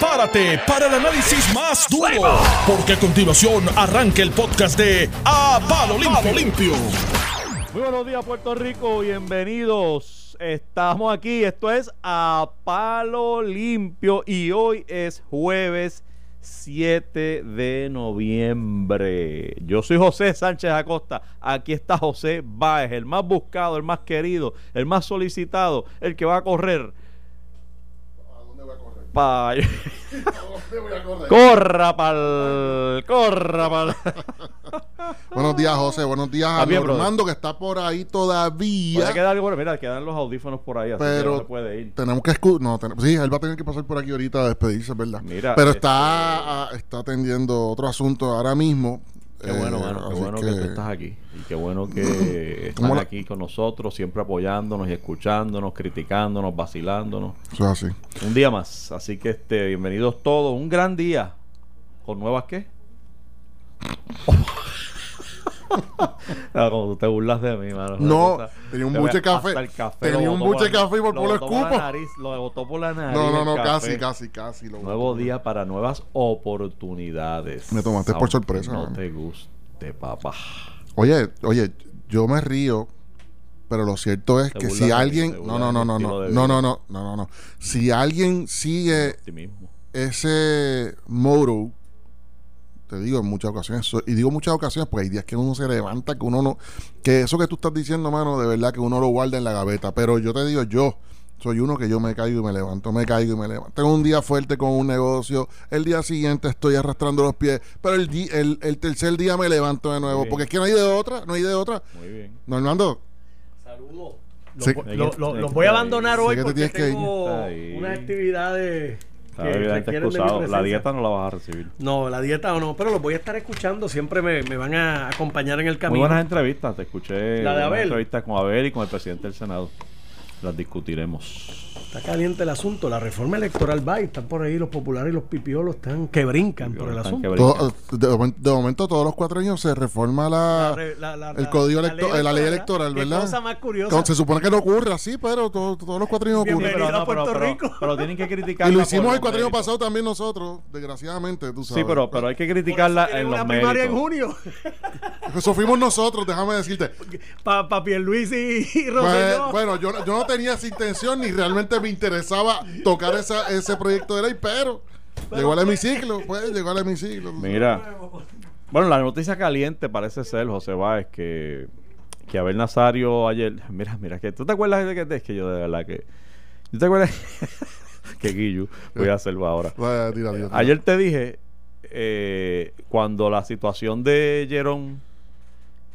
prepárate para el análisis más duro, porque a continuación arranca el podcast de A Palo Limpio. Muy buenos días, Puerto Rico. Bienvenidos. Estamos aquí. Esto es A Palo Limpio y hoy es jueves 7 de noviembre. Yo soy José Sánchez Acosta. Aquí está José Báez, el más buscado, el más querido, el más solicitado, el que va a correr Pa... corra pal. Corra pal. Buenos días, José. Buenos días a Armando, que está por ahí todavía. Quedar, mira, quedan los audífonos por ahí, así pero no se puede ir. Tenemos que no, sí, él va a tener que pasar por aquí ahorita a despedirse, ¿verdad? Mira, pero está, este está atendiendo otro asunto ahora mismo. Qué bueno, eh, qué bueno que... tú estás aquí. Y qué bueno que estás aquí con nosotros, siempre apoyándonos y escuchándonos, criticándonos, vacilándonos. Eso es así. Un día más. Así que este, bienvenidos todos. Un gran día. ¿Con nuevas qué? como tú te burlas de mí, mano. No, tenía un buche café. Tenía un buche café y por lo escupo. lo botó por la nariz. No, no, no, casi, casi, casi. Nuevo día para nuevas oportunidades. Me tomaste por sorpresa. No te guste, papá. Oye, oye, yo me río, pero lo cierto es que si alguien. No, no, no, no, no, no, no, no, no, no. Si alguien sigue ese moro te digo en muchas ocasiones, y digo muchas ocasiones porque hay días que uno se levanta, que uno no, que eso que tú estás diciendo, mano, de verdad que uno lo guarda en la gaveta, pero yo te digo, yo soy uno que yo me caigo y me levanto, me caigo y me levanto. Tengo un día fuerte con un negocio, el día siguiente estoy arrastrando los pies, pero el, el, el tercer día me levanto de nuevo, porque es que no hay de otra, no hay de otra. Muy bien. Normando. Saludos. Los, voy a abandonar hoy porque tengo unas actividades la dieta no la vas a recibir. No, la dieta no, pero lo voy a estar escuchando. Siempre me, me van a acompañar en el camino. Muy buenas entrevistas. Te escuché. La de Abel. Entrevistas con Abel y con el presidente del Senado. Las discutiremos. Está caliente el asunto. La reforma electoral va y están por ahí los populares y los pipiolos están que brincan por el asunto. de, momento, todos los cuatro años se reforma la, el código electoral, la ley electoral, ¿verdad? cosa más curiosa. se supone que no ocurre así, pero todos los cuatro años ocurre. Pero, Puerto Rico. Pero, tienen que criticar. Y lo hicimos el cuatro años pasado también nosotros, desgraciadamente, tú sabes. Sí, pero, pero hay que criticarla en los primaria en junio. Eso fuimos nosotros, déjame decirte. Para pa Luis y, y Bueno, bueno yo, yo no tenía esa intención ni realmente me interesaba tocar esa, ese proyecto de ley, pero, llegó al hemiciclo, pues, llegó al hemiciclo. Mira, bueno, la noticia caliente parece ser, José Báez, que, que Abel Nazario ayer, mira, mira, que tú te acuerdas de que, es que yo de verdad que, ¿tú te acuerdas? que Guillo, voy a hacerlo ahora. Ayer te dije, eh, cuando la situación de Jerón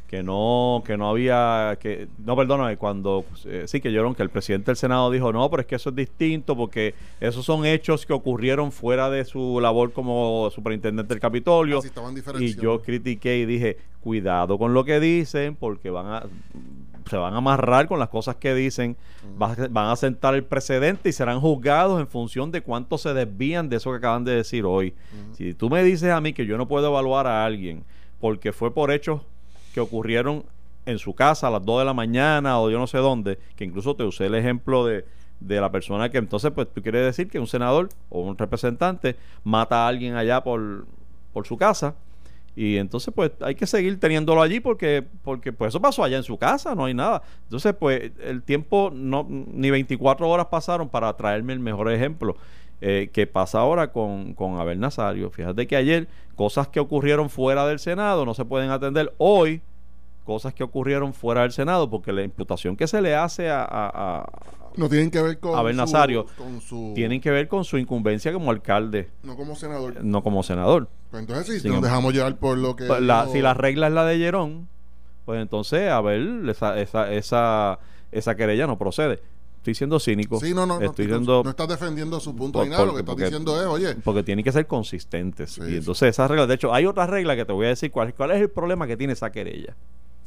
que no que no había que no perdóname cuando eh, sí que yo que el presidente del senado dijo no pero es que eso es distinto porque esos son hechos que ocurrieron fuera de su labor como superintendente del Capitolio y yo critiqué y dije cuidado con lo que dicen porque van a se van a amarrar con las cosas que dicen, van a sentar el precedente y serán juzgados en función de cuánto se desvían de eso que acaban de decir hoy. Si tú me dices a mí que yo no puedo evaluar a alguien porque fue por hechos que ocurrieron en su casa a las 2 de la mañana o yo no sé dónde, que incluso te usé el ejemplo de, de la persona que entonces pues tú quieres decir que un senador o un representante mata a alguien allá por, por su casa y entonces pues hay que seguir teniéndolo allí porque porque pues eso pasó allá en su casa, no hay nada. Entonces pues el tiempo no ni 24 horas pasaron para traerme el mejor ejemplo. Eh, que pasa ahora con, con Abel Nazario. Fíjate que ayer cosas que ocurrieron fuera del Senado no se pueden atender. Hoy, cosas que ocurrieron fuera del Senado, porque la imputación que se le hace a, no tienen que ver con Abel Nazario, tienen que ver con su incumbencia como alcalde. No como senador. No como senador. Pues entonces, si nos dejamos llevar por lo que. Pues si la regla es la de Llerón, pues entonces Abel, esa, esa, esa, esa querella no procede estoy siendo cínico. Sí, no, no, estoy no, no estás defendiendo su punto ni nada, lo que estás diciendo es, oye. Porque tienen que ser consistentes. y entonces esas reglas, de hecho, hay otra regla que te voy a decir cuál, cuál es el problema que tiene esa querella.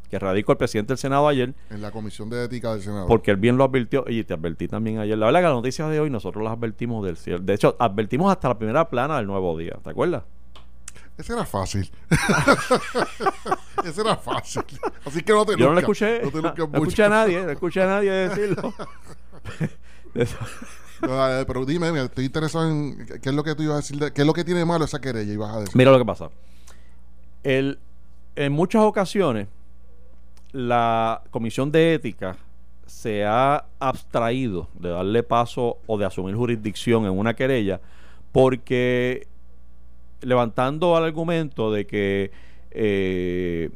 Que radicó el presidente del Senado ayer. En la Comisión de Ética del Senado. Porque él bien lo advirtió, y te advertí también ayer. La verdad que las noticias de hoy nosotros las advertimos del cielo. De hecho, advertimos hasta la primera plana del nuevo día. ¿Te acuerdas? Ese era fácil. Ese era fácil. Así que no te Yo no le escuché. No, te no escuché a nadie, no escuché a nadie decirlo. pero dime, estoy interesado en qué es lo que tú ibas a decir, qué es lo que tiene malo esa querella, ibas a decir. Mira lo que pasa. El, en muchas ocasiones, la Comisión de Ética se ha abstraído de darle paso o de asumir jurisdicción en una querella porque levantando el argumento de que eh,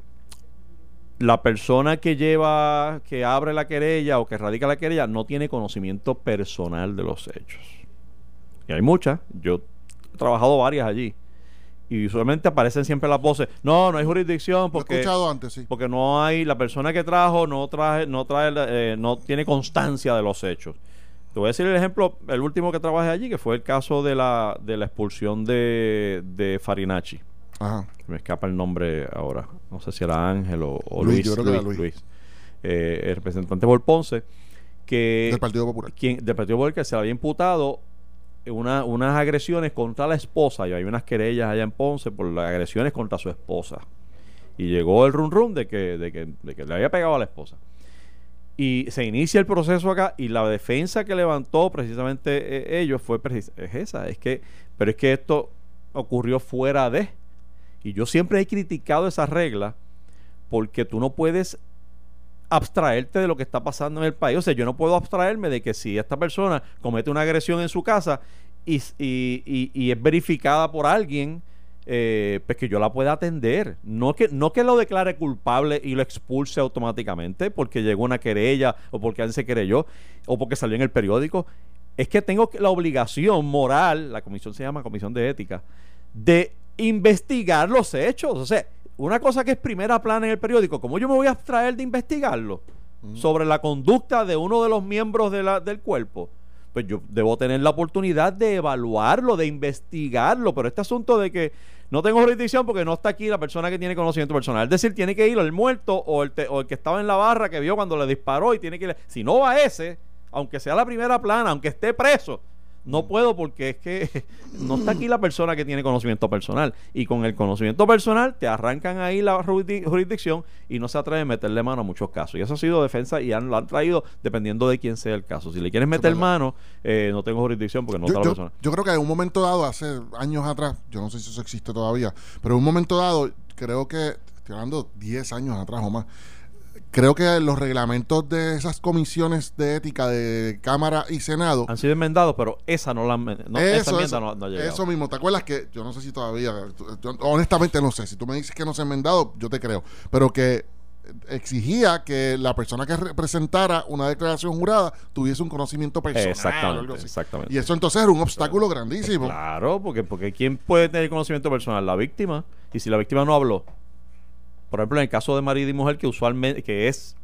la persona que lleva, que abre la querella o que radica la querella no tiene conocimiento personal de los hechos. Y hay muchas, yo he trabajado varias allí. Y usualmente aparecen siempre las voces, no, no hay jurisdicción porque, escuchado antes, sí. porque no hay, la persona que trajo no trae, no trae, eh, no tiene constancia de los hechos. Te voy a decir el ejemplo, el último que trabajé allí, que fue el caso de la, de la expulsión de, de Farinacci. Me escapa el nombre ahora. No sé si era Ángel o, Luis. Luis, eh, el representante por Ponce. Que, del Partido Popular. Quien, del Partido Popular que se le había imputado una, unas agresiones contra la esposa. Y hay unas querellas allá en Ponce por las agresiones contra su esposa. Y llegó el de que, de que, de que le había pegado a la esposa. Y se inicia el proceso acá y la defensa que levantó precisamente eh, ellos fue es esa, es que, pero es que esto ocurrió fuera de y yo siempre he criticado esa regla porque tú no puedes abstraerte de lo que está pasando en el país. O sea, yo no puedo abstraerme de que si esta persona comete una agresión en su casa y, es verificada por alguien, eh, pues que yo la pueda atender. No que, no que lo declare culpable y lo expulse automáticamente porque llegó una querella o porque alguien se querelló o porque salió en el periódico. Es que tengo la obligación moral, la comisión se llama Comisión de Ética, de investigar los hechos. O sea, una cosa que es primera plana en el periódico, ¿cómo yo me voy a abstraer de investigarlo? Sobre la conducta de uno de los miembros de la, del cuerpo. Pues yo debo tener la oportunidad de evaluarlo, de investigarlo. Pero este asunto de que no tengo jurisdicción porque no está aquí la persona que tiene conocimiento personal. Es decir, tiene que ir el muerto o el, o el que estaba en la barra que vio cuando le disparó y tiene que ir. Si no va ese, aunque sea la primera plana, aunque esté preso, no puedo porque es que no está aquí la persona que tiene conocimiento personal. Y con el conocimiento personal te arrancan ahí la jurisdicción y no se atreve a meterle mano a muchos casos. Y eso ha sido defensa y han, lo han traído dependiendo de quién sea el caso. Si le quieres meter mano, eh, no tengo jurisdicción porque no está la persona. Yo creo que en un momento dado, hace años atrás, yo no sé si eso existe todavía, pero en un momento dado, creo que, estoy hablando 10 años atrás o más, creo que los reglamentos de esas comisiones de ética de Cámara y Senado han sido enmendados, pero esa no la no, eso, esa no, ha llegado. Eso mismo, ¿te acuerdas que yo no sé si todavía, honestamente no sé, si tú me dices que no se ha enmendado, yo te creo, pero que exigía que la persona que representara una declaración jurada tuviese un conocimiento personal. Exactamente, exactamente. Y eso entonces era un obstáculo grandísimo. Claro, porque, porque ¿quién puede tener conocimiento personal? La víctima. Y si la víctima no habló, por ejemplo, en el caso de marido y mujer, que usualmente, que es,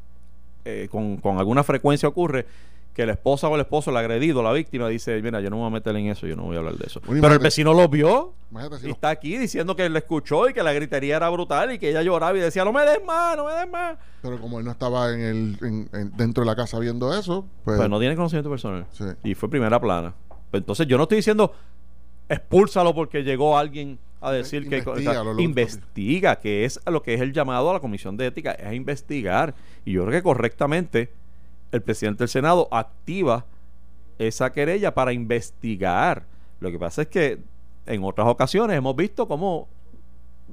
eh, con, con, alguna frecuencia ocurre, que la esposa o el esposo, el agredido, la víctima, dice, mira, yo no me voy a meter en eso, yo no voy a hablar de eso. Pero el vecino lo vio y está aquí diciendo que él escuchó y que la gritería era brutal y que ella lloraba y decía, no me des más, no me des más. Pero como él no estaba en el, dentro de la casa viendo eso, pues... pues no tiene conocimiento personal. Y fue primera plana. Pues entonces yo no estoy diciendo, expúlsalo porque llegó alguien a decir que investiga, que es lo que es el llamado a la comisión de ética, es investigar. Y yo creo que correctamente el presidente del Senado activa esa querella para investigar. Lo que pasa es que en otras ocasiones hemos visto cómo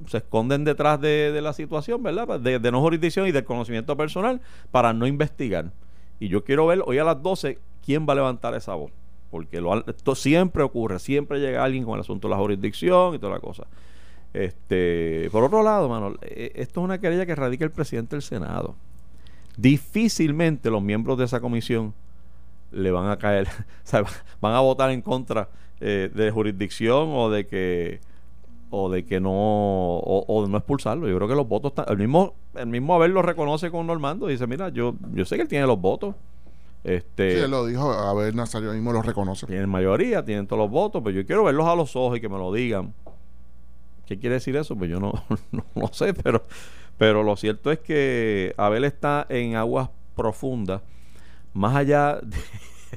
se esconden detrás de, la situación, ¿verdad? De, de, no jurisdicción y del conocimiento personal para no investigar. Y yo quiero ver hoy a las 12 quién va a levantar esa voz porque lo, esto siempre ocurre, siempre llega alguien con el asunto de la jurisdicción y toda la cosa. Este, por otro lado, mano, eh, esto es una querella que radica el presidente del Senado. Difícilmente los miembros de esa comisión le van a caer, o sea, van a votar en contra eh, de jurisdicción o de que o de que no o, de no expulsarlo. Yo creo que los votos están, el mismo el mismo Abel lo reconoce con Normando y dice, "Mira, yo yo sé que él tiene los votos." Este, sí, él lo dijo, a ver, Nazario mismo lo reconoce. Tienen mayoría, tienen todos los votos, pero yo quiero verlos a los ojos y que me lo digan. ¿Qué quiere decir eso? Pues yo no, no, sé, pero, pero lo cierto es que Abel está en aguas profundas, más allá de...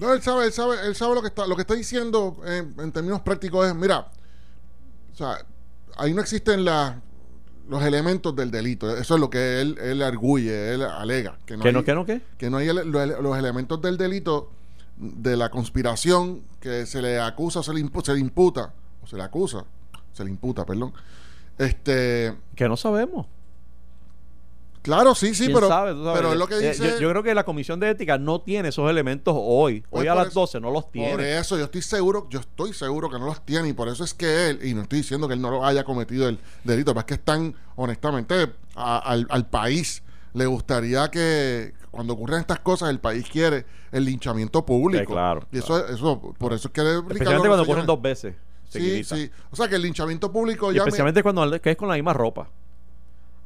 No, él sabe, él sabe, él sabe lo que está, lo que está diciendo en, en términos prácticos es, mira, o sea, ahí no existen las los elementos del delito. Eso es lo que él, él arguye, él alega. Que no, ¿Que no, qué? Que no hay los elementos del delito de la conspiración que se le acusa, se le, se le imputa, o se le acusa, se le imputa, perdón. Este. Que no sabemos. Claro, sí, sí, pero, pero es lo que eh, dice. Yo, creo que la Comisión de Ética no tiene esos elementos hoy. Pues hoy a las 12 no los tiene. Por eso yo estoy seguro, yo estoy seguro que no los tiene y por eso es que él, y no estoy diciendo que él no lo haya cometido el delito, pero es que están, honestamente, al, al país le gustaría que cuando ocurran estas cosas el país quiere el linchamiento público. claro. Y eso, eso, por eso es que... Especialmente cuando ocurren dos veces. Sí, sí. O sea, que el linchamiento público... ya especialmente cuando que es con la misma ropa.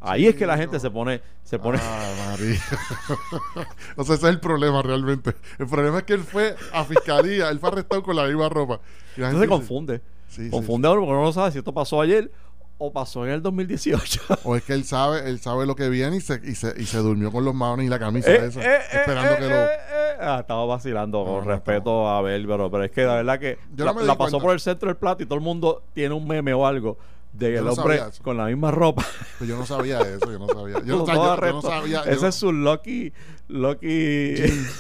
Ahí es que la gente se pone, se pone. Ah, María. o sea, ese es el problema realmente. El problema es que él fue a fiscalía, él fue arrestado con la misma ropa. Y Entonces se confunde. confunde a uno porque no sabe si esto pasó ayer o pasó en el 2018. o es que él sabe, él sabe lo que viene y se, y se, y se durmió con los manos y la camisa eh, esa, eh, eh, esperando que lo. Ah, estaba vacilando con respeto a Abel, pero, es que la verdad que la, pasó por el centro del plato y todo el mundo tiene un meme o algo de el hombre con la misma ropa. Pues yo no sabía eso, yo no sabía. Yo, no, sabía. Ese es su lucky, lucky,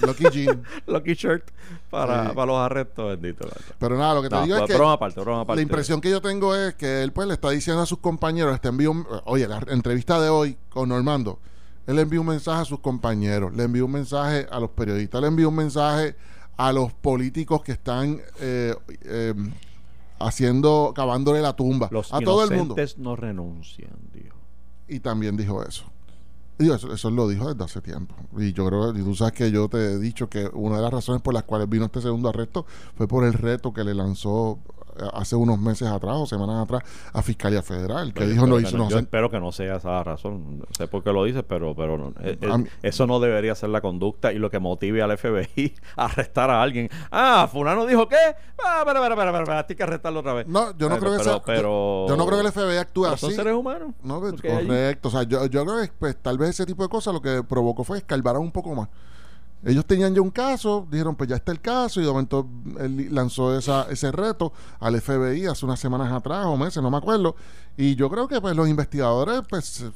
lucky jean, lucky shirt para, para los arrestos, bendito. Pero nada, lo que te digo es que aparte, aparte. la impresión que yo tengo es que él pues le está diciendo a sus compañeros, este envío, oye, la entrevista de hoy con Normando, él envió un mensaje a sus compañeros, le envió un mensaje a los periodistas, le envió un mensaje a los políticos que están eh, eh, haciendo, cavándole la tumba a todo el mundo. no renuncian, dijo. Y también dijo eso. eso, eso lo dijo desde hace tiempo. Y yo creo, y tú sabes que yo te he dicho que una de las razones por las cuales vino este segundo arresto fue por el reto que le lanzó hace unos meses atrás o semanas atrás a Fiscalía Federal, que dijo no hizo. No, yo espero que no sea esa razón. No sé por qué lo dice, pero, pero eh, eh, eso no debería ser la conducta y lo que motive al FBI a arrestar a alguien. Ah, Fulano dijo que. Ah, espera, espera, espera, espera, hay que arrestarlo otra vez. No, yo no creo que sea. Pero, yo, no creo que el FBI actúe así. Son seres humanos. No, correcto. O sea, yo, yo creo que pues, tal vez ese tipo de cosas lo que provocó fue escalvar un poco más. Ellos tenían ya un caso, dijeron, pues ya está el caso, y de momento él lanzó esa, ese reto al FBI hace unas semanas atrás o meses, no me acuerdo. Y yo creo que pues los investigadores, pues,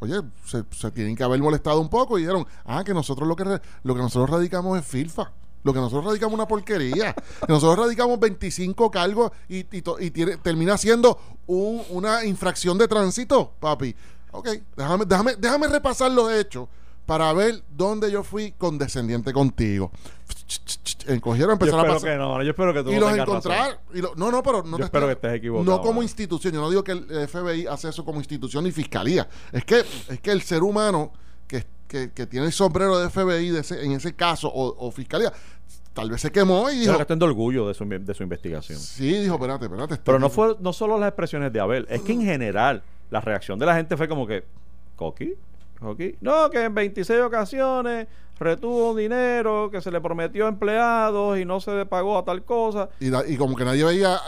oye, se, tienen que haber molestado un poco y dijeron, ah, que nosotros lo que, lo que nosotros radicamos es filfa. Lo que nosotros radicamos una porquería. que nosotros radicamos 25 cargos y, y, termina siendo una infracción de tránsito, papi. Ok, déjame, déjame, déjame repasar los hechos para ver dónde yo fui condescendiente contigo. Encogieron, empezaron a pasar. Que no, yo espero que tú y los encontrar. Y no, no, pero no yo espero que estés equivocado. No como institución. Yo no digo que el FBI hace eso como institución y fiscalía. Es que, es que el ser humano que, que, tiene el sombrero de FBI en ese caso o, fiscalía tal vez se quemó y dijo. Pero que orgullo de su, de su investigación. Sí, dijo, espérate, espérate. Pero no fue no solo las expresiones de Abel, es que en general la reacción de la gente fue como que, ¿Coqui? No, que en 26 ocasiones retuvo dinero que se le prometió a empleados y no se le pagó a tal cosa. Y, como que nadie veía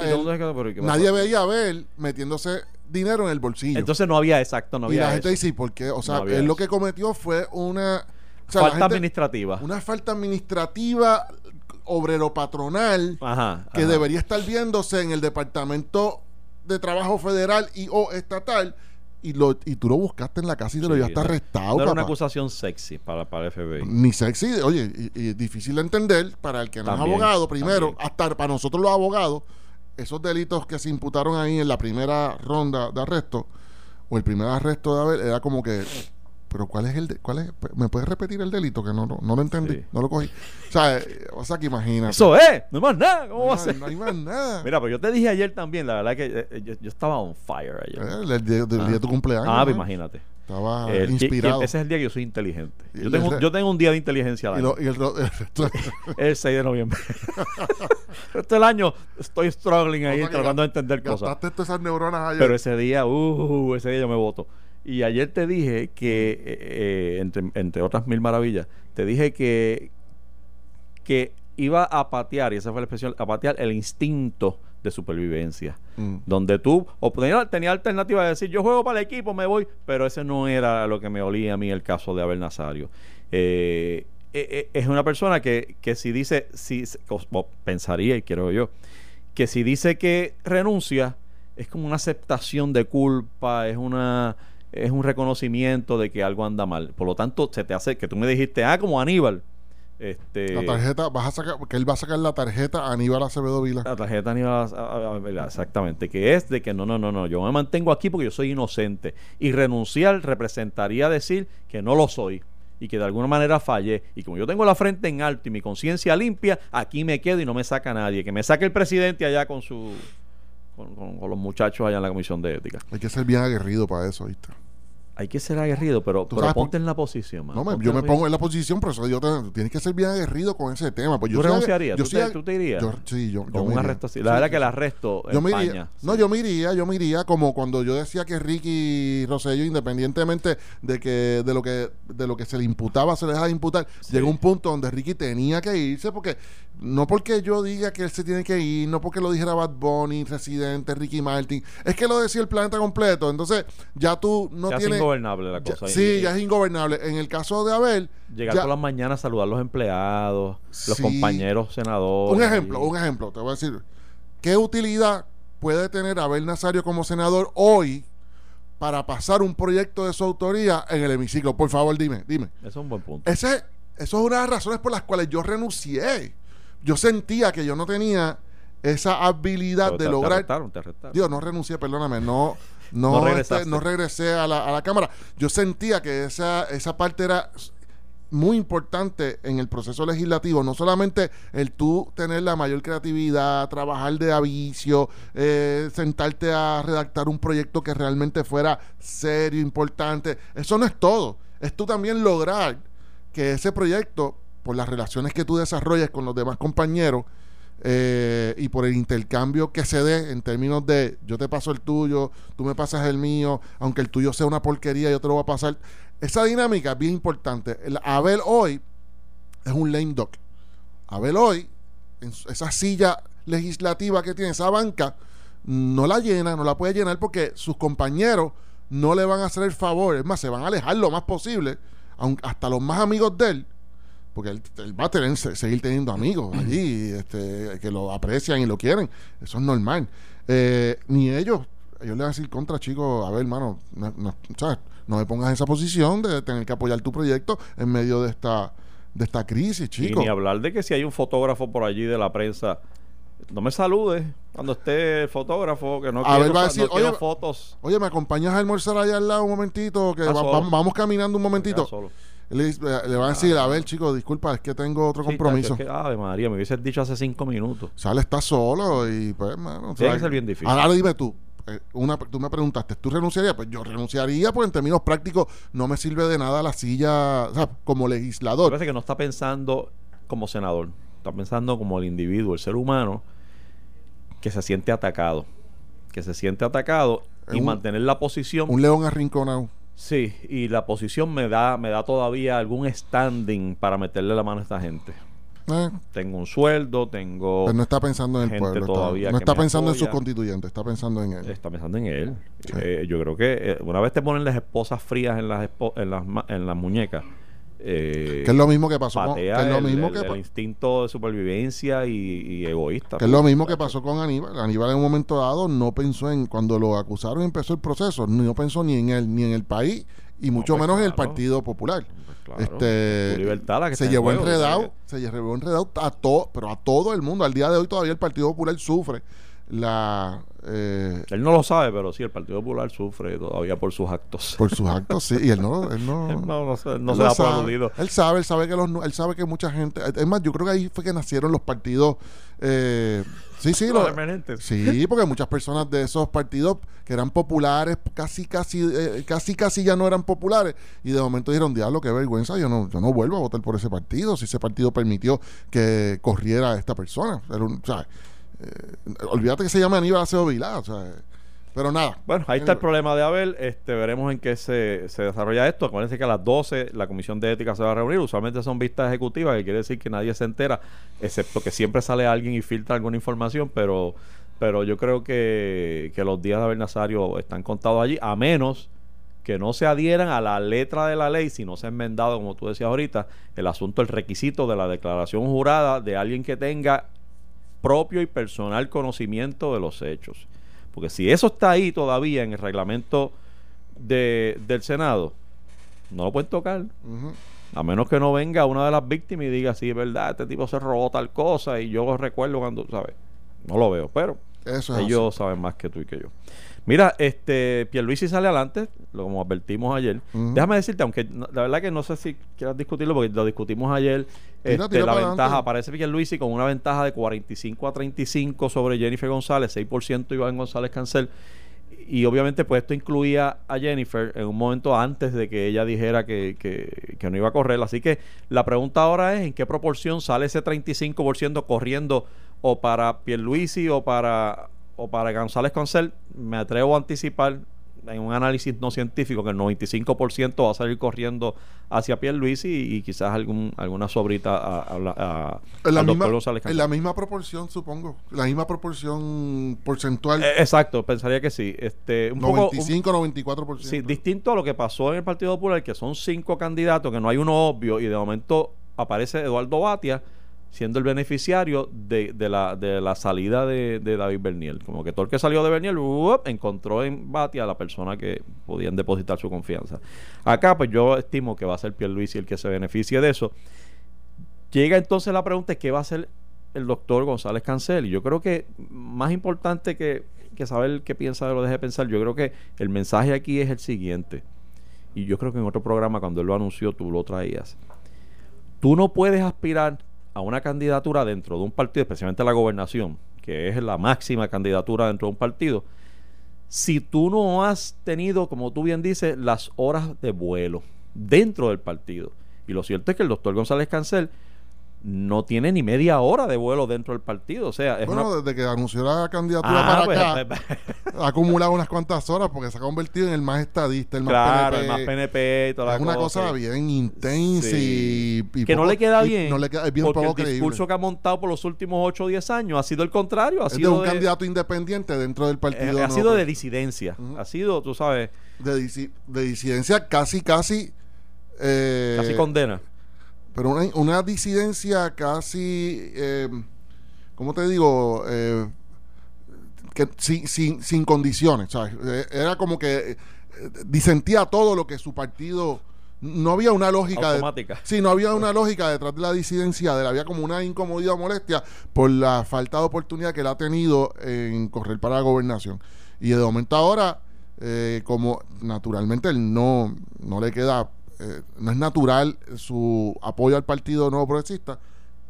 nadie veía a ver metiéndose dinero en el bolsillo. Entonces no había exacto, no había. Y la gente dice, ¿por qué? O sea, él lo que cometió fue una falta administrativa. Una falta administrativa obrero patronal que debería estar viéndose en el departamento de trabajo federal y o estatal y, lo, y tú lo buscaste en la casa y te lo llevaste arrestado. No era una acusación sexy para, para el FBI. Ni sexy, oye, y, difícil de entender para el que no es abogado, primero, hasta para nosotros los abogados, esos delitos que se imputaron ahí en la primera ronda de arresto, o el primer arresto de Abel, era como que pero ¿cuál es el cuál es me puedes repetir el delito que no no, lo entendí no lo cogí. O sea eh, o sea que imagínate. Eso es no hay más nada cómo va a ser no hay más nada. Mira pues yo te dije ayer también la verdad que eh, eh, yo, estaba on fire ayer. El, día, día de tu cumpleaños ah pues imagínate. Estaba inspirado. ese es el día que yo soy inteligente. Yo tengo, yo tengo un día de inteligencia al año. Y, el, el 6 de noviembre. Este el año estoy struggling ahí tratando de entender cosas. esas neuronas ayer. pero ese día uh, ese día yo me voto y ayer te dije que, eh, eh, entre, entre, otras mil maravillas, te dije que, que iba a patear, y esa fue la expresión, a patear el instinto de supervivencia. Mm. Donde tú o tenía, alternativa de decir, yo juego para el equipo, me voy, pero ese no era lo que me olía a mí el caso de Abel Nazario. Eh, es una persona que, que si dice, si, pensaría, y quiero yo, que si dice que renuncia, es como una aceptación de culpa, es una es un reconocimiento de que algo anda mal. Por lo tanto, se te hace que tú me dijiste, ah, como Aníbal. Este, la tarjeta, vas a sacar, que él va a sacar la tarjeta Aníbal Acevedo Vila. La tarjeta Aníbal Acevedo Vila, exactamente. Que es de que no, no, no, no, yo me mantengo aquí porque yo soy inocente. Y renunciar representaría decir que no lo soy y que de alguna manera fallé. Y como yo tengo la frente en alto y mi conciencia limpia, aquí me quedo y no me saca nadie. Que me saque el presidente allá con su. Con, con los muchachos allá en la comisión de ética. Hay que ser bien aguerrido para eso, ¿viste? Hay que ser aguerrido, pero, pero ponte en la posición. No, yo me pongo en la posición, pero eso yo tienes que ser bien aguerrido con ese tema. Pues yo ¿Tú renunciarías? ¿Tú, te, ¿Tú, te, irías? Yo, sí, yo, con un arresto así. La verdad que el arresto yo me iría, No, yo me iría, yo me iría como cuando yo decía que Ricky Rosello, independientemente de que de lo que de lo que se le imputaba, se le dejaba de imputar, llegó un punto donde Ricky tenía que irse porque no porque yo diga que él se tiene que ir, no porque lo dijera Bad Bunny, Residente, Ricky Martin, es que lo decía el planeta completo. Entonces, ya tú no tienes. Ingobernable la cosa. sí, ya es ingobernable. En el caso de Abel. Llegar por las mañanas a saludar a los empleados, los compañeros senadores. Un ejemplo, un ejemplo. Te voy a decir. ¿Qué utilidad puede tener Abel Nazario como senador hoy para pasar un proyecto de su autoría en el hemiciclo? Por favor, dime, dime. Eso es un buen punto. Ese, eso es una de las razones por las cuales yo renuncié yo sentía que yo no tenía esa habilidad de lograr. Dios, no renuncié, perdóname, no, no, este, no, regresé a la, a la, Cámara. Yo sentía que esa, esa parte era muy importante en el proceso legislativo, no solamente el tú tener la mayor creatividad, trabajar de avicio, eh, sentarte a redactar un proyecto que realmente fuera serio, importante, eso no es todo, es tú también lograr que ese proyecto por las relaciones que tú desarrollas con los demás compañeros eh, y por el intercambio que se dé en términos de yo te paso el tuyo, tú me pasas el mío, aunque el tuyo sea una porquería, yo te lo voy a pasar. Esa dinámica es bien importante. El Abel hoy es un lame duck. Abel hoy, en esa silla legislativa que tiene, esa banca, no la llena, no la puede llenar porque sus compañeros no le van a hacer el favor, es más, se van a alejar lo más posible, aunque hasta los más amigos de él, porque él, va a tener, seguir teniendo amigos allí este, que lo aprecian y lo quieren. Eso es normal. Eh, ni ellos, ellos le van a decir contra, chicos, a ver, hermano, no, no, no me pongas en esa posición de tener que apoyar tu proyecto en medio de esta de esta crisis, chicos. Y ni hablar de que si hay un fotógrafo por allí de la prensa, no me saludes cuando esté el fotógrafo, que no, quiero, va a decir, oye, fotos. Oye, ¿me acompañas a almorzar allá al lado un momentito? Que vamos, vamos caminando un momentito. Le, le va a decir, a ver, chicos, disculpa, es que tengo otro compromiso. Es que, ave María, me hubieses dicho hace cinco minutos. Sale, está solo y pues, mano. Tiene que ser bien difícil. Ahora dime tú, eh, una, tú me preguntaste, ¿tú renunciarías? Pues yo renunciaría, pues en términos prácticos no me sirve de nada la silla, o sea, como legislador. Parece que no está pensando como senador, está pensando como el individuo, el ser humano, que se siente atacado. Que se siente atacado y mantener la posición. Un león arrinconado. Sí, y la posición me da, me da todavía algún standing para meterle la mano a esta gente. Eh. Tengo un sueldo, tengo. Pero no está pensando en el pueblo. Todavía no está pensando en sus constituyentes, está pensando en él. Está pensando en él. Eh, yo creo que eh, una vez te ponen las esposas frías en las, en las, en las muñecas, eh, que es lo mismo que pasó con es lo mismo que el instinto de supervivencia y, egoísta. Que es lo mismo que pasó con Aníbal. Aníbal en un momento dado no pensó en, cuando lo acusaron y empezó el proceso, no pensó ni en él, ni en el país, y mucho pues menos en el Partido Popular. Pues este libertad se llevó enredado, se llevó enredado a todo, pero a todo el mundo. Al día de hoy todavía el Partido Popular sufre la eh, él no lo sabe, pero sí, el Partido Popular sufre todavía por sus actos. Por sus actos, sí. Y él no, él no, no, se, no se ha sabe. Él sabe, él sabe que los, él sabe que mucha gente. Es más, yo creo que ahí fue que nacieron los partidos. Eh, sí, sí, los, sí, porque muchas personas de esos partidos que eran populares, casi, casi, eh, casi, casi ya no eran populares. Y de momento dijeron, diablo, qué vergüenza, yo no, yo no vuelvo a votar por ese partido. Si ese partido permitió que corriera a esta persona. Un, eh, olvídate que se llama Aníbal Acevedo Vilá, o sea, pero nada. Bueno, ahí está el problema de Abel. Este, veremos en qué se, se, desarrolla esto. Acuérdense que a las 12 la Comisión de Ética se va a reunir. Usualmente son vistas ejecutivas, que quiere decir que nadie se entera, excepto que siempre sale alguien y filtra alguna información, pero, pero yo creo que, que los días de Abel Nazario están contados allí, a menos que no se adhieran a la letra de la ley, si no se ha enmendado, como tú decías ahorita, el asunto, el requisito de la declaración jurada de alguien que tenga propio y personal conocimiento de los hechos. Porque si eso está ahí todavía en el reglamento de, del Senado, no lo pueden tocar. A menos que no venga una de las víctimas y diga, sí, es verdad, este tipo se robó tal cosa y yo recuerdo cuando, ¿sabes? No lo veo, pero ellos saben más que tú y que yo. Mira, este Pierluisi sale adelante, como advertimos ayer. Déjame decirte, aunque la verdad que no sé si quieras discutirlo, porque lo discutimos ayer. Este, la ventaja, aparece Pierluisi con una ventaja de 45 a 35 sobre Jennifer González, 6% Iván González Cancel. Y obviamente, pues esto incluía a Jennifer en un momento antes de que ella dijera que, que, que no iba a correr. Así que la pregunta ahora es: ¿en qué proporción sale ese 35% corriendo o para Pierluisi o para o para González Concel, me atrevo a anticipar en un análisis no científico que el 95% va a salir corriendo hacia Pierluisi y, y quizás algún, alguna sobrita a, a, en la misma, En la misma proporción, supongo. La misma proporción porcentual. Eh, exacto, pensaría que sí. Este, un 95, 94%. Sí, distinto a lo que pasó en el Partido Popular, que son cinco candidatos, que no hay uno obvio y de momento aparece Eduardo Batia siendo el beneficiario de, de, la, de la salida de, David Berniel. Como que todo el que salió de Berniel encontró en Bati a la persona que podían depositar su confianza. Acá, pues yo estimo que va a ser Pierluisi el que se beneficie de eso. Llega entonces la pregunta: ¿qué va a hacer el doctor González Cancel? Y yo creo que más importante que, que saber qué piensa de lo deje pensar, yo creo que el mensaje aquí es el siguiente. Y yo creo que en otro programa, cuando él lo anunció, tú lo traías. Tú no puedes aspirar a una candidatura dentro de un partido, especialmente la gobernación, que es la máxima candidatura dentro de un partido, si tú no has tenido, como tú bien dices, las horas de vuelo dentro del partido. Y lo cierto es que el doctor González Cancel no tiene ni media hora de vuelo dentro del partido. O sea, bueno, desde que anunció la candidatura ah, para pues, acá, pues, pues. ha acumulado unas cuantas horas porque se ha convertido en el más estadista, el más claro, el más PNP y toda Es una cosa, bien intensa y, Que no le queda bien. No le queda, es bien porque el discurso que ha montado por los últimos 8 o 10 años ha sido el contrario. Ha es sido de un candidato independiente dentro del partido. Eh, ha sido de disidencia. Ha sido, tú sabes. De, de disidencia casi, casi. Eh, casi condena pero una, una disidencia casi, eh, ¿cómo te digo? Eh, que sin, sin, sin condiciones, ¿sabes? Eh, era como que eh, disentía todo lo que su partido no había una lógica Automática. sí no había una lógica detrás de la disidencia de él había como una incomodidad o molestia por la falta de oportunidad que él ha tenido en correr para la gobernación y de momento ahora como naturalmente él no no le queda eh, no es natural su apoyo al Partido Nuevo Progresista.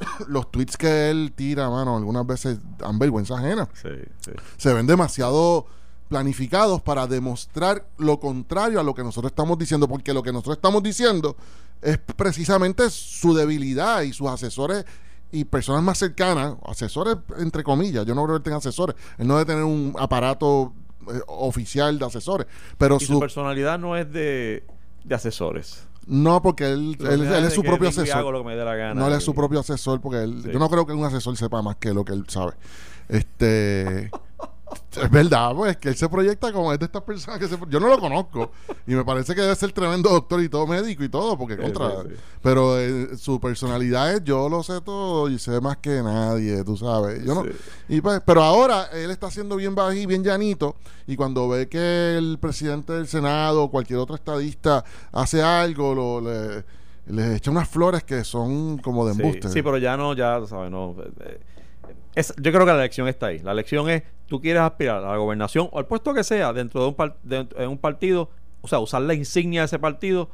Los tweets que él tira, mano, algunas veces dan vergüenza ajena. Se ven demasiado planificados para demostrar lo contrario a lo que nosotros estamos diciendo, porque lo que nosotros estamos diciendo es precisamente su debilidad y sus asesores y personas más cercanas, asesores entre comillas, yo no creo que tenga asesores, él no debe tener un aparato eh, oficial de asesores, pero su personalidad no es de de asesores. No, porque él, él, es su propio asesor. no, él es su propio asesor, porque él, yo no creo que un asesor sepa más que lo que él sabe. Este. Es verdad, pues, que él se proyecta como es de estas personas que se... Yo no lo conozco y me parece que debe ser tremendo doctor y todo médico y todo, porque contra... Pero eh, su personalidad es yo lo sé todo y sé más que nadie, tú sabes. Yo no... y pues, pero ahora él está haciendo bien bají, bien llanito y cuando ve que el presidente del Senado o cualquier otro estadista hace algo, lo, le, le echa unas flores que son como de embuste. Sí, pero ya no, ya, ¿sabes? No... Eh, yo creo que la elección está ahí. La elección es, tú quieres aspirar a la gobernación o al puesto que sea dentro de un, un partido, o sea, usar la insignia de ese partido,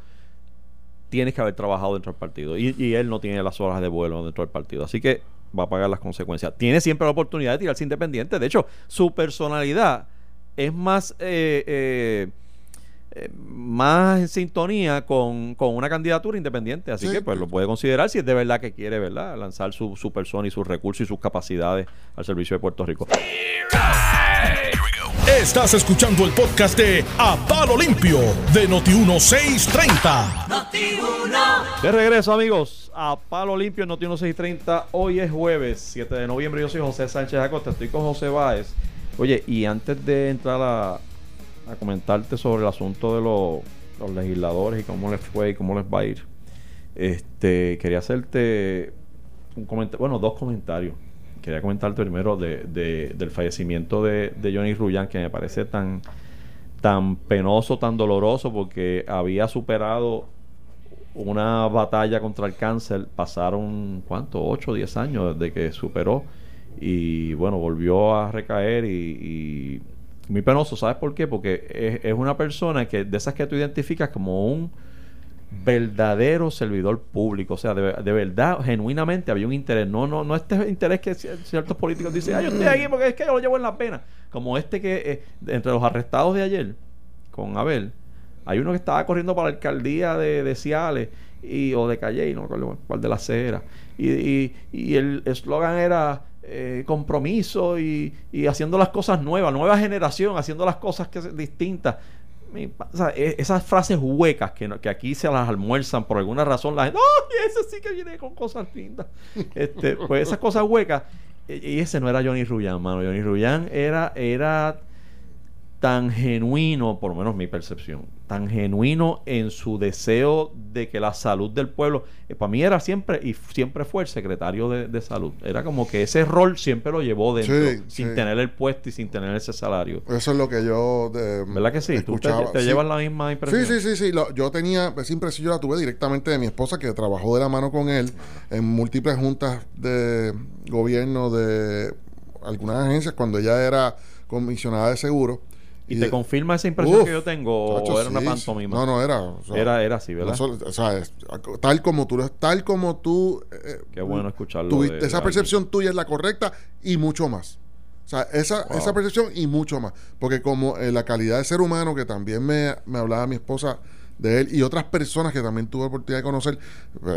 tienes que haber trabajado dentro del partido. Y, él no tiene las horas de vuelo dentro del partido. Así que va a pagar las consecuencias. Tiene siempre la oportunidad de tirarse independiente. De hecho, su personalidad es más... Eh, eh, eh, más en sintonía con, una candidatura independiente. Así que pues lo puede considerar si es de verdad que quiere verdad lanzar su, su persona y sus recursos y sus capacidades al servicio de Puerto Rico. Estás escuchando el podcast de A Palo Limpio de Noti1630. De regreso, amigos, a Palo Limpio Noti1630. Hoy es jueves 7 de noviembre. Yo soy José Sánchez Acosta. Estoy con José Báez. Oye, y antes de entrar a, a comentarte sobre el asunto de los legisladores y cómo les fue y cómo les va a ir. Este, quería hacerte un comentario, bueno, dos comentarios. Quería comentarte primero de, del fallecimiento de, de Johnny Ruyan, que me parece tan, tan penoso, tan doloroso, porque había superado una batalla contra el cáncer. Pasaron, ¿cuánto? 8 o 10 años desde que superó. Y bueno, volvió a recaer y, muy penoso. ¿Sabes por qué? Porque es, una persona que de esas que tú identificas como un verdadero servidor público. O sea, de, verdad, genuinamente había un interés. No, no, no este interés que ciertos políticos dicen, ah, yo estoy aquí porque es que yo lo llevo en la pena. Como este que, eh, entre los arrestados de ayer, con Abel, hay uno que estaba corriendo para la alcaldía de, Ciales y, o de Calle, no recuerdo cuál de la cera. Y, y, el eslogan era eh, compromiso y, y, haciendo las cosas nuevas, nueva generación, haciendo las cosas que distintas. E, esas frases huecas que, que, aquí se las almuerzan por alguna razón, la gente, ¡oh! Ese sí que viene con cosas lindas. este, pues esas cosas huecas, y ese no era Johnny Ruyan, mano. Johnny Ruyan era, era tan genuino, por lo menos mi percepción, tan genuino en su deseo de que la salud del pueblo, eh, para mí era siempre y siempre fue el secretario de, salud. Era como que ese rol siempre lo llevó dentro, sin tener el puesto y sin tener ese salario. Eso es lo que yo. De, ¿Verdad que sí? ¿Tú te, llevas la misma impresión? Sí, sí, sí. sí. yo tenía, esa impresión yo la tuve directamente de mi esposa, que trabajó de la mano con él en múltiples juntas de gobierno de algunas agencias cuando ella era comisionada de seguro ¿Y, te confirma esa impresión que yo tengo o era una pantomima? No, no, era. era, era así, ¿verdad? o sea, tal como tú, tal como tú. Eh, Qué bueno escucharlo. esa percepción tuya es la correcta y mucho más. O sea, esa, esa percepción y mucho más. Porque como eh, la calidad de ser humano, que también me, me hablaba mi esposa de él y otras personas que también tuve la oportunidad de conocer.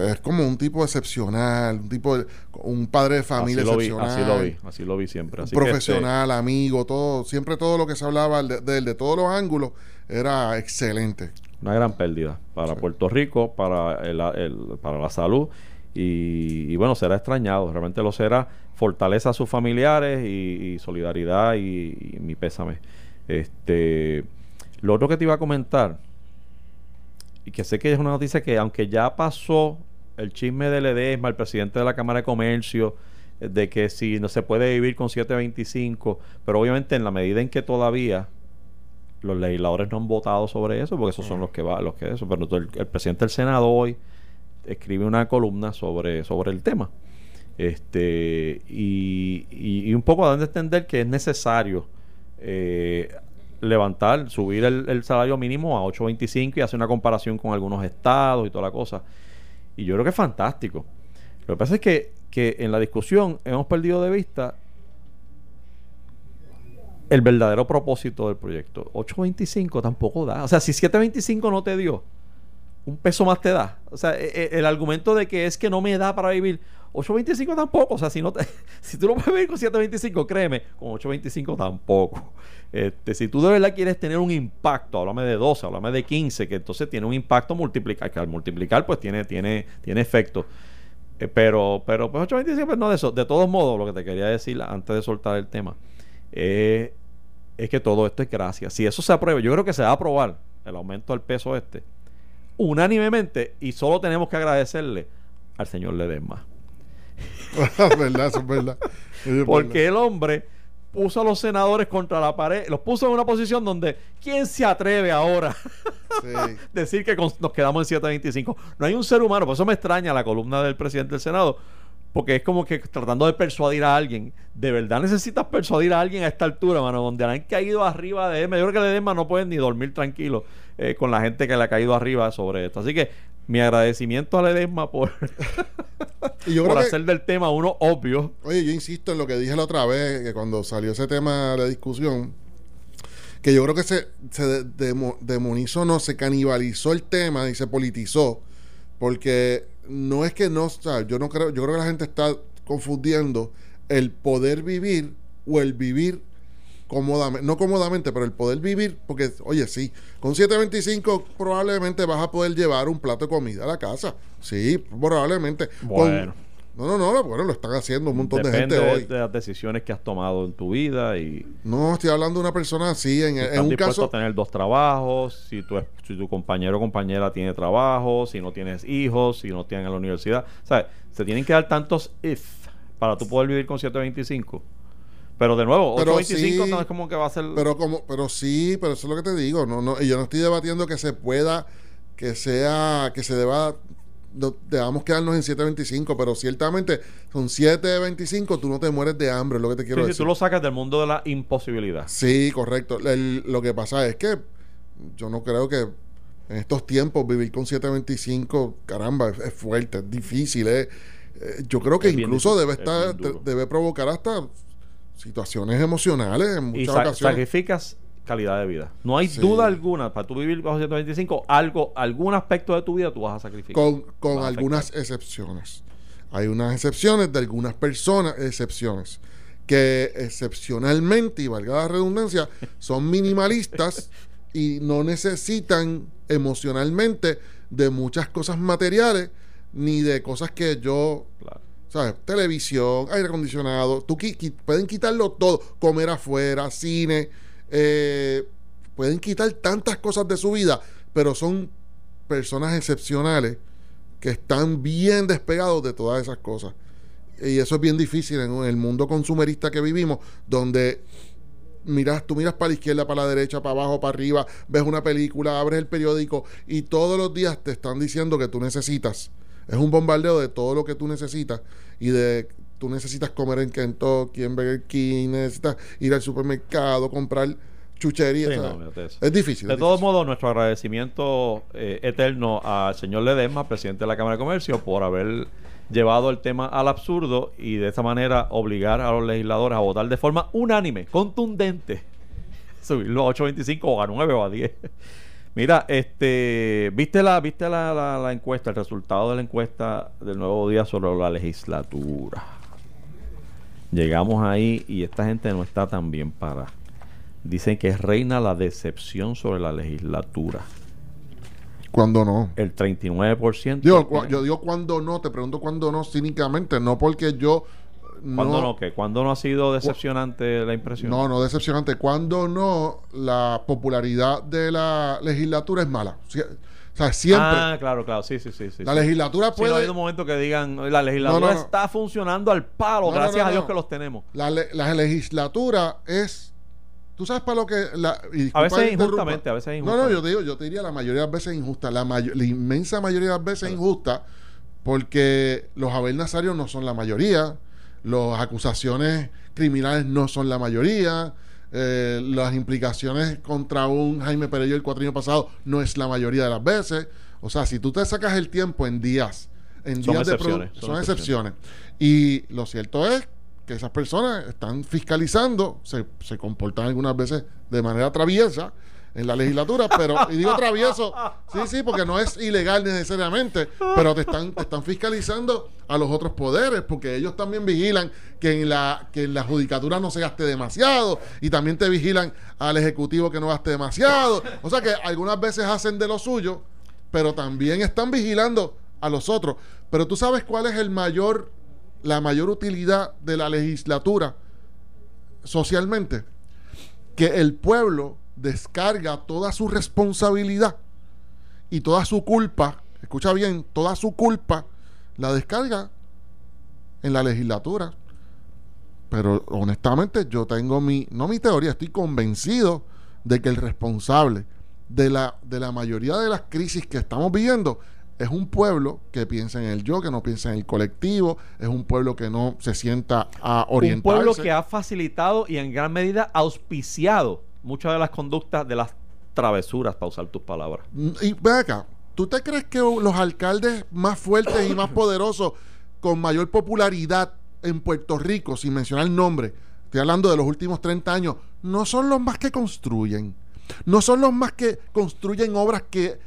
Es como un tipo excepcional, un tipo de, un padre de familia así excepcional. así lo vi, así lo vi siempre. Así profesional, este amigo, todo, siempre todo lo que se hablaba de él, de, todos los ángulos, era excelente. Una gran pérdida para Puerto Rico, para, el, para la salud. Y, bueno, será extrañado, realmente lo será. Fortaleza a sus familiares y, solidaridad y, y, mi pésame. Este, lo otro que te iba a comentar, y que sé que es una noticia que aunque ya pasó el chisme del EDESMA, el presidente de la Cámara de Comercio, eh, de que si no se puede vivir con 725, pero obviamente en la medida en que todavía los legisladores no han votado sobre eso, porque esos son los que va, los que eso, pero el, presidente del Senado hoy escribe una columna sobre, sobre el tema. Este, y, y, un poco dando a entender que es necesario eh, levantar, subir el, salario mínimo a 8.25 y hacer una comparación con algunos estados y toda la cosa. Y yo creo que es fantástico. Lo que pasa es que, que en la discusión hemos perdido de vista el verdadero propósito del proyecto. 8.25 tampoco da. O sea, si 7.25 no te dio, un peso más te da. O sea, e, e, el, argumento de que es que no me da para vivir. 8.25 tampoco. O sea, si, no si tú no puedes vivir con 7.25, créeme, con 8.25 tampoco. Este, si tú de verdad quieres tener un impacto, háblame de 12, háblame de 15, que entonces tiene un impacto multiplicar, que al multiplicar pues tiene, tiene, tiene efecto. Eh, pero, pero pues 8.25 pues no de eso. De todos modos, lo que te quería decir antes de soltar el tema, eh, es que todo esto es gracias. Si eso se aprueba, yo creo que se va a aprobar el aumento del peso este, unánimemente, y solo tenemos que agradecerle al señor Ledesma. Verdad, eso es verdad. Porque el hombre puso a los senadores contra la pared, los puso en una posición donde ¿quién se atreve ahora decir que nos quedamos en 725? No hay un ser humano, por eso me extraña la columna del presidente del Senado, porque es como que tratando de persuadir a alguien. ¿De verdad necesitas persuadir a alguien a esta altura, mano? Donde han caído arriba de él. Yo creo que de Edema no pueden ni dormir tranquilo eh, con la gente que le ha caído arriba sobre esto. Así que mi agradecimiento a Ledesma por, por hacer del tema uno obvio. Oye, yo insisto en lo que dije la otra vez, que cuando salió ese tema de discusión, que yo creo que se, se demonizó, no, se canibalizó el tema y se politizó, porque no es que no, o yo no creo, yo creo que la gente está confundiendo el poder vivir o el vivir cómodamente, no cómodamente, pero el poder vivir, porque, oye, sí, con 7.25 probablemente vas a poder llevar un plato de comida a la casa. Sí, probablemente. Bueno. no, no, no, bueno, lo están haciendo un montón de gente hoy. de las decisiones que has tomado en tu vida y... No, estoy hablando de una persona así, en, en un caso... a tener dos trabajos, si tu, si tu compañero o compañera tiene trabajo, si no tienes hijos, si no tienen en la universidad. O sea, se tienen que dar tantos if para tú poder vivir con 725. Pero de nuevo, 8.25 no es como que va a ser. Pero como, pero sí, pero eso es lo que te digo. No, no, y yo no estoy debatiendo que se pueda que sea, que se deba debamos quedarnos en 7.25, pero ciertamente son 7.25, tú no te mueres de hambre, es lo que te quiero decir. Si tú lo sacas del mundo de la imposibilidad. Sí, correcto. lo que pasa es que yo no creo que en estos tiempos vivir con 7.25, caramba, es, fuerte, es difícil. Eh, yo creo que incluso debe estar, debe provocar hasta situaciones emocionales en muchas ocasiones. Sacrificas calidad de vida. No hay duda alguna, para tú vivir bajo 125, algo, algún aspecto de tu vida tú vas a sacrificar. Con, con algunas excepciones. Hay unas excepciones de algunas personas, excepciones, que excepcionalmente, y valga la redundancia, son minimalistas y no necesitan emocionalmente de muchas cosas materiales ni de cosas que yo ¿sabes? Televisión, aire acondicionado, tú pueden quitarlo todo, comer afuera, cine, eh, pueden quitar tantas cosas de su vida, pero son personas excepcionales que están bien despegados de todas esas cosas. Y eso es bien difícil en el mundo consumerista que vivimos, donde miras, tú miras para la izquierda, para la derecha, para abajo, para arriba, ves una película, abres el periódico y todos los días te están diciendo que tú necesitas. Es un bombardeo de todo lo que tú necesitas y de tú necesitas comer en Kentucky, en Burger King, necesitas ir al supermercado, comprar chuchería. es difícil. De todos modos, nuestro agradecimiento eh, eterno al señor Ledesma, presidente de la Cámara de Comercio, por haber llevado el tema al absurdo y de esta manera obligar a los legisladores a votar de forma unánime, contundente, subirlo a 8.25 o a 9 o a 10. Mira, este, ¿viste la, viste la, la encuesta, el resultado de la encuesta del nuevo día sobre la legislatura? Llegamos ahí y esta gente no está tan bien para. Dicen que reina la decepción sobre la legislatura. Cuando no. El 39%. Digo, yo digo cuando no, te pregunto cuando no cínicamente, no porque yo... ¿Cuándo no, qué? ¿Cuándo no ha sido decepcionante la impresión? No, no decepcionante. Cuando no, la popularidad de la legislatura es mala. O sea, siempre. Ah, claro, claro, sí, sí, sí. sí la legislatura puede. Sí, no hay un momento que digan, la legislatura está funcionando al palo, gracias a Dios que los tenemos. La, la legislatura es. Tú sabes para lo que. La, a veces injustamente, a veces injusta. No, no, yo te digo, yo te diría la mayoría de las veces injusta. La, la inmensa mayoría de las veces injusta, porque los Abel Nazarios no son la mayoría, las acusaciones criminales no son la mayoría eh, las implicaciones contra un Jaime Perello el cuatriño pasado no es la mayoría de las veces. O sea, si tú te sacas el tiempo en días, en son días excepciones, de son, excepciones. Y lo cierto es que esas personas están fiscalizando, se, se comportan algunas veces de manera traviesa en la legislatura, pero, y digo travieso, sí, sí, porque no es ilegal necesariamente, pero te están, te están fiscalizando a los otros poderes, porque ellos también vigilan que en la, que en la judicatura no se gaste demasiado, y también te vigilan al ejecutivo que no gaste demasiado. O sea que algunas veces hacen de lo suyo, pero también están vigilando a los otros. Pero tú sabes cuál es el mayor, la mayor utilidad de la legislatura socialmente, que el pueblo descarga toda su responsabilidad y toda su culpa, escucha bien, toda su culpa la descarga en la legislatura. Pero honestamente yo tengo mi, no mi teoría, estoy convencido de que el responsable de la, de la mayoría de las crisis que estamos viviendo es un pueblo que piensa en el yo, que no piensa en el colectivo, es un pueblo que no se sienta a orientarse. Un pueblo que ha facilitado y en gran medida auspiciado muchas de las conductas de las travesuras, para usar tus palabras. Mm, y ve acá, ¿tú te crees que los alcaldes más fuertes y más poderosos, con mayor popularidad en Puerto Rico, sin mencionar el nombre, estoy hablando de los últimos 30 años, no son los más que construyen? No son los más que construyen obras que,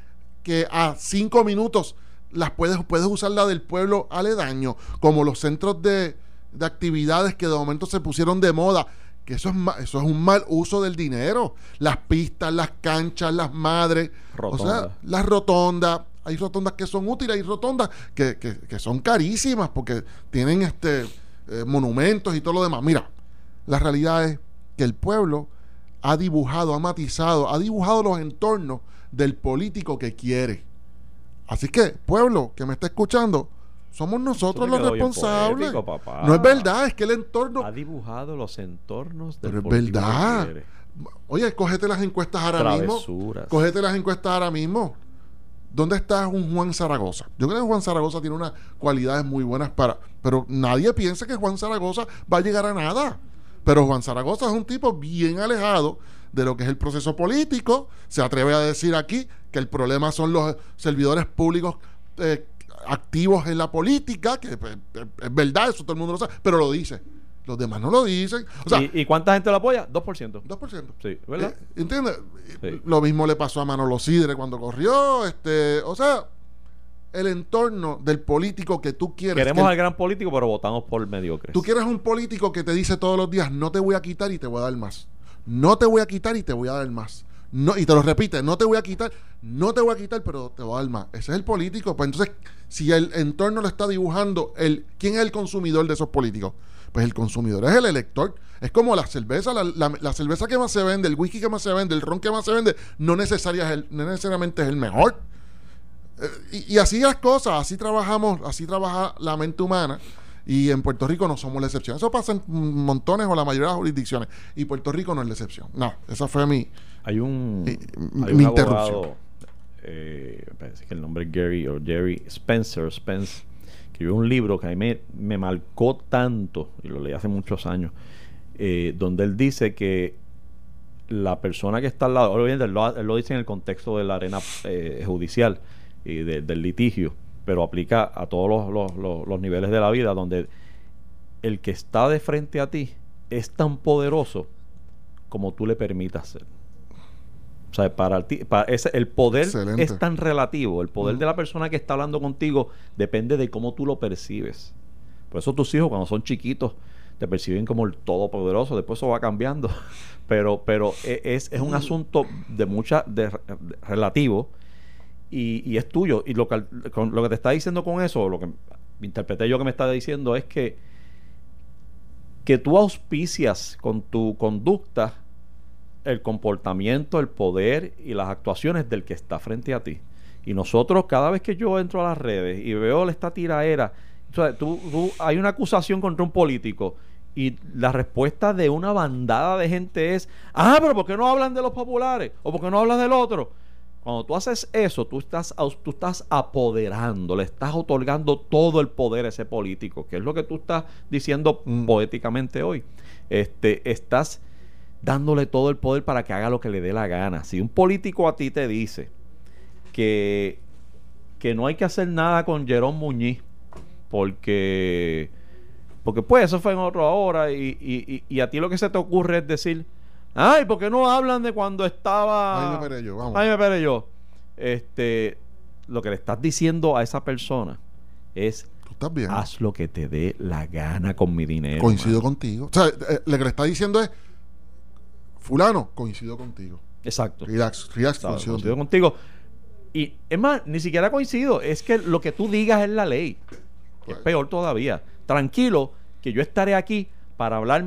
que a cinco minutos las puedes, puedes usar la del pueblo aledaño, como los centros de, de actividades que de momento se pusieron de moda que eso es, eso es un mal uso del dinero. Las pistas, las canchas, las madres, o sea, las rotondas. Hay rotondas que son útiles, hay rotondas que, que, son carísimas porque tienen este eh, monumentos y todo lo demás. Mira, la realidad es que el pueblo ha dibujado, ha matizado, ha dibujado los entornos del político que quiere. Así que, pueblo que me está escuchando, somos nosotros los responsables. no es verdad, es que el entorno. Ha dibujado los entornos del Pero es verdad. Oye, cógete las encuestas ahora mismo. Cógete las encuestas ahora mismo. ¿Dónde está un Juan Zaragoza? Yo creo que Juan Zaragoza tiene unas cualidades muy buenas para... Pero nadie piensa que Juan Zaragoza va a llegar a nada. Pero Juan Zaragoza es un tipo bien alejado de lo que es el proceso político. Se atreve a decir aquí que el problema son los servidores públicos eh, activos en la política, que pues, es verdad, eso todo el mundo lo sabe, pero lo dice. Los demás no lo dicen. ¿Y, cuánta gente lo apoya? 2%. 2%. Sí, ¿verdad? Eh, ¿Entiendes? Lo mismo le pasó a Manolo Sidre cuando corrió. este O sea, el entorno del político que tú quieres. Queremos al gran político, pero votamos por mediocres. Tú quieres un político que te dice todos los días, no te voy a quitar y te voy a dar más. No te voy a quitar y te voy a dar más. No, y te lo repite, no te voy a quitar, no te voy a quitar, pero te voy a más. Ese es el político. Pues entonces, si el entorno le está dibujando el quién es el consumidor de esos políticos, pues el consumidor es el elector. Es como la cerveza, la, cerveza que más se vende, el whisky que más se vende, el ron que más se vende, no, necesariamente es el mejor. Eh, y, así las cosas, así trabajamos, así trabaja la mente humana. Y en Puerto Rico no somos la excepción. Eso pasa en montones o la mayoría de las jurisdicciones. Y Puerto Rico no es la excepción. No, esa fue mi, hay un, mi, interrupción. Eh, parece que el nombre es Gary o Jerry Spencer, Spence escribió un libro que a mí me, marcó tanto, y lo leí hace muchos años, eh, donde él dice que la persona que está al lado, obviamente él lo, dice en el contexto de la arena eh, judicial y del litigio, pero aplica a todos los, niveles de la vida, donde el que está de frente a ti es tan poderoso como tú le permitas ser. O sea, para, ti, para ese, el poder es tan relativo. El poder de la persona que está hablando contigo depende de cómo tú lo percibes. Por eso tus hijos, cuando son chiquitos, te perciben como el todopoderoso. Después eso va cambiando. pero pero e, es, es un asunto de mucha de, relativo y, es tuyo. Y lo que, lo que te está diciendo con eso, lo que interpreté yo que me está diciendo es que que tú auspicias con tu conducta el comportamiento, el poder y las actuaciones del que está frente a ti. Y nosotros, cada vez que yo entro a las redes y veo esta tiraera, tú, hay una acusación contra un político y la respuesta de una bandada de gente es, ah, pero ¿por qué no hablan de los populares? ¿O por qué no hablan del otro? Cuando tú haces eso, tú estás, tú estás apoderando, le estás otorgando todo el poder a ese político, que es lo que tú estás diciendo mm. poéticamente hoy. Este, estás dándole todo el poder para que haga lo que le dé la gana. Si un político a ti te dice que, que no hay que hacer nada con Jerón Muñiz, porque, porque pues eso fue en otra hora, y, y, a ti lo que se te ocurre es decir, ay, ¿por qué no hablan de cuando estaba... Ay, me yo, vamos. Ay, me yo. Este, lo que le estás diciendo a esa persona es Haz lo que te dé la gana con mi dinero. Coincido contigo. O sea, eh, lo que le está diciendo es fulano, coincido contigo. Exacto. Relax, relax, coincido, contigo. Y es más, ni siquiera coincido, es que lo que tú digas es la ley. Es peor todavía. Tranquilo, que yo estaré aquí para hablar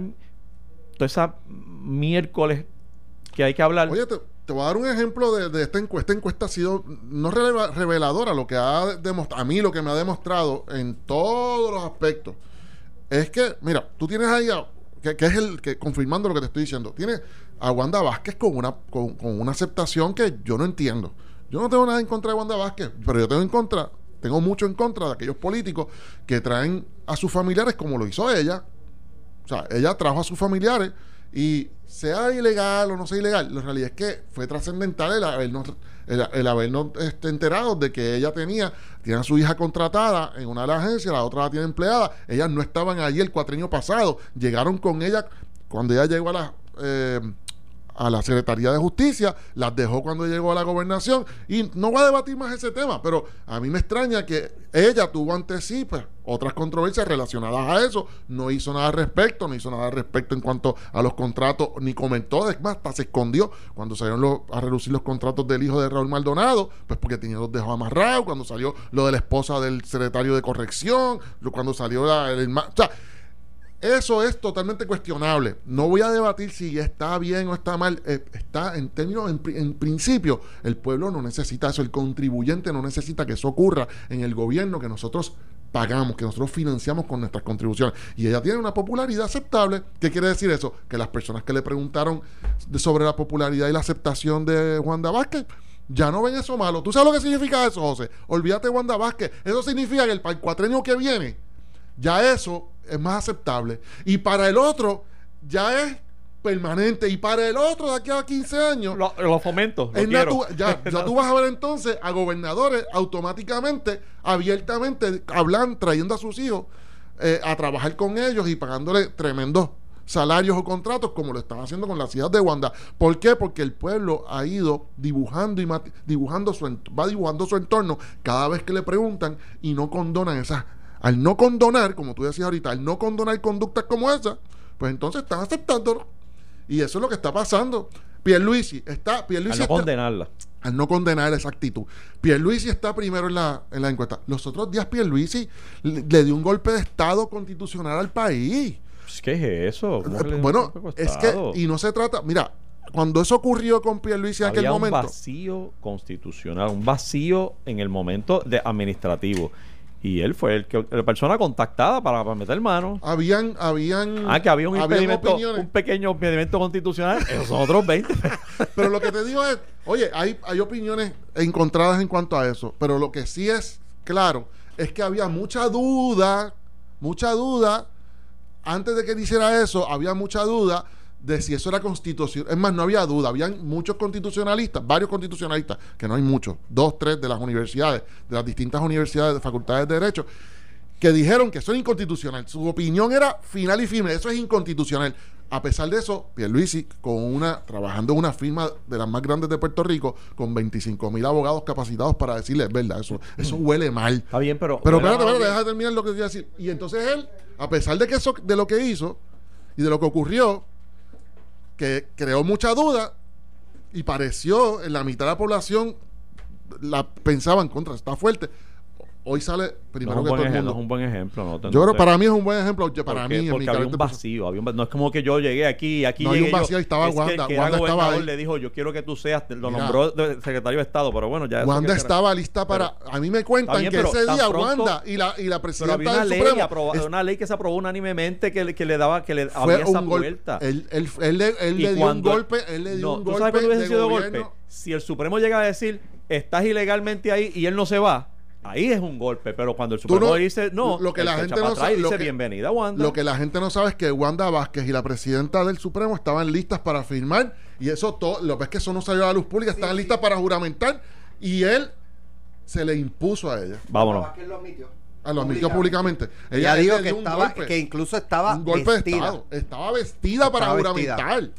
toda esa miércoles que hay que hablar. Oye, te, voy a dar un ejemplo de, esta encuesta. Esta encuesta ha sido no reveladora, lo que ha demostrado, a mí lo que me ha demostrado en todos los aspectos es que, mira, tú tienes ahí que, es el que confirmando lo que te estoy diciendo. Tiene a Wanda Vázquez con una, con, una aceptación que yo no entiendo. Yo no tengo nada en contra de Wanda Vázquez, pero yo tengo en contra, tengo mucho en contra de aquellos políticos que traen a sus familiares como lo hizo ella. O sea, ella trajo a sus familiares y sea ilegal o no sea ilegal, la realidad es que fue trascendental el habernos, el, habernos este, enterado de que ella tenía, tiene a su hija contratada en una de las agencias, la otra la tiene empleada. Ellas no estaban allí el cuatriño pasado, llegaron con ella cuando ella llegó a la. Eh, a la Secretaría de Justicia, las dejó cuando llegó a la gobernación y no voy a debatir más ese tema, pero a mí me extraña que ella tuvo ante sí pues, otras controversias relacionadas a eso, no hizo nada al respecto, no hizo nada al respecto en cuanto a los contratos, ni comentó, es más, hasta se escondió cuando salieron a reducir los contratos del hijo de Raúl Maldonado, pues porque tenía los dejó amarrados, cuando salió lo de la esposa del secretario de corrección, cuando salió el... o sea, eso es totalmente cuestionable. No voy a debatir si está bien o está mal. Eh, está en términos, en, principio, el pueblo no necesita eso. El contribuyente no necesita que eso ocurra en el gobierno que nosotros pagamos, que nosotros financiamos con nuestras contribuciones. Y ella tiene una popularidad aceptable. ¿Qué quiere decir eso? Que las personas que le preguntaron sobre la popularidad y la aceptación de Juan de Vázquez ya no ven eso malo. ¿Tú sabes lo que significa eso, José? Olvídate Wanda Vázquez. Eso significa que el, para el cuatrenio que viene, ya eso es más aceptable. Y para el otro, ya es permanente. Y para el otro, de aquí a 15 años. Lo, fomento. ya, ya tú vas a ver entonces a gobernadores automáticamente, abiertamente, hablan, trayendo a sus hijos eh, a trabajar con ellos y pagándole tremendos salarios o contratos como lo están haciendo con la ciudad de Wanda. ¿Por qué? Porque el pueblo ha ido dibujando y dibujando su va dibujando su entorno cada vez que le preguntan y no condonan esas al no condonar, como tú decías ahorita, al no condonar conductas como esa, pues entonces están aceptándolo. Y eso es lo que está pasando. Pierluisi está. Pierluisi al no condenarla. Al no condenar esa actitud. Pierluisi está primero en la, en la encuesta. Los otros días Pierluisi le, le dio un golpe de Estado constitucional al país. Pues, ¿Qué es eso? Bueno, es que. Y no se trata. Mira, cuando eso ocurrió con Pierluisi en aquel momento. un vacío constitucional, un vacío en el momento de administrativo. Y él fue el que, la persona contactada para, meter mano. Habían, habían. Ah, que había un impedimento, un pequeño impedimento constitucional. Esos son otros 20. pero lo que te digo es, oye, hay, hay opiniones encontradas en cuanto a eso. Pero lo que sí es claro es que había mucha duda, mucha duda. Antes de que él hiciera eso, había mucha duda de si eso era constitucional. Es más, no había duda. Habían muchos constitucionalistas, varios constitucionalistas, que no hay muchos, dos, tres de las universidades, de las distintas universidades de facultades de Derecho, que dijeron que eso es inconstitucional. Su opinión era final y firme, eso es inconstitucional. A pesar de eso, Pierluisi, con una, trabajando en una firma de las más grandes de Puerto Rico, con 25 mil abogados capacitados para decirle, verdad, eso, eso huele mal. Está bien, pero. Pero espérate, espérate, deja de terminar lo que quería decir. Y entonces él, a pesar de que eso, de lo que hizo y de lo que ocurrió, que creó mucha duda y pareció en la mitad de la población la pensaban contra, está fuerte hoy sale primero que todo el mundo. es un buen ejemplo. No, yo creo para mí es un buen ejemplo. Para mí, porque había un vacío. Había no es como que yo llegué aquí aquí no, llegué hay un vacío. estaba Wanda. Que, Wanda estaba ahí. le dijo, yo quiero que tú seas, lo nombró secretario de Estado, pero bueno, ya. Wanda estaba lista para. a mí me cuentan que ese día Wanda y la, y la presidenta una del ley, Supremo. una ley que se aprobó unánimemente que, que le daba, que le abría esa vuelta. Él, él, él, él le dio un golpe. Él le dio un golpe. ¿Tú sabes hubiese sido golpe? Si el Supremo llega a decir, estás ilegalmente ahí y él no se va Ahí es un golpe, pero cuando el Supremo dice no, lo que la gente no sabe, dice bienvenida Wanda. Lo que la gente no sabe es que Wanda Vázquez y la presidenta del Supremo estaban listas para firmar y eso todo, lo ves que eso no salió a la luz pública, estaban listas para juramentar y él se le impuso a ella. Vámonos. lo admitió. Ah, lo admitió públicamente. Ella, dijo que estaba, que incluso estaba un golpe de estado. Estaba vestida para juramentar.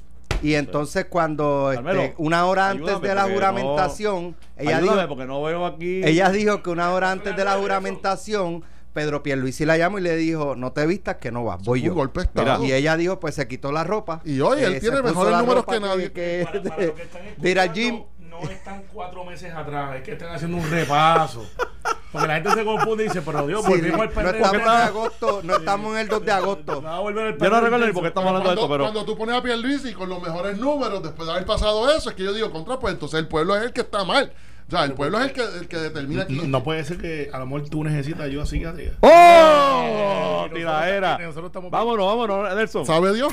Y entonces cuando este, una hora antes de la juramentación, ella dijo, porque no veo aquí. Ella dijo que una hora antes de la juramentación Pedro Pierluisi la llamó y le dijo, no te vistas que no vas, voy yo. y ella dijo, pues se quitó la ropa. Y hoy él eh, tiene mejores números que nadie. Que, de, Jim no están cuatro meses atrás, es que están haciendo un repaso. Porque la gente se confunde y dice, pero Dios, volvimos al No estamos en agosto, no estamos en el 2 de agosto. yo no recuerdo ni por qué estamos hablando de esto, pero. Cuando tú pones a Pierluisi con los mejores números, después de haber pasado eso, es que yo digo, contra, pues entonces el pueblo es el que está mal. O sea, el pueblo es el que, el que determina aquí. No, puede ser que a lo mejor tú necesitas ayuda psiquiátrica. ¡Oh! Tiradera. Vámonos, vámonos, Nelson. ¿Sabe Dios?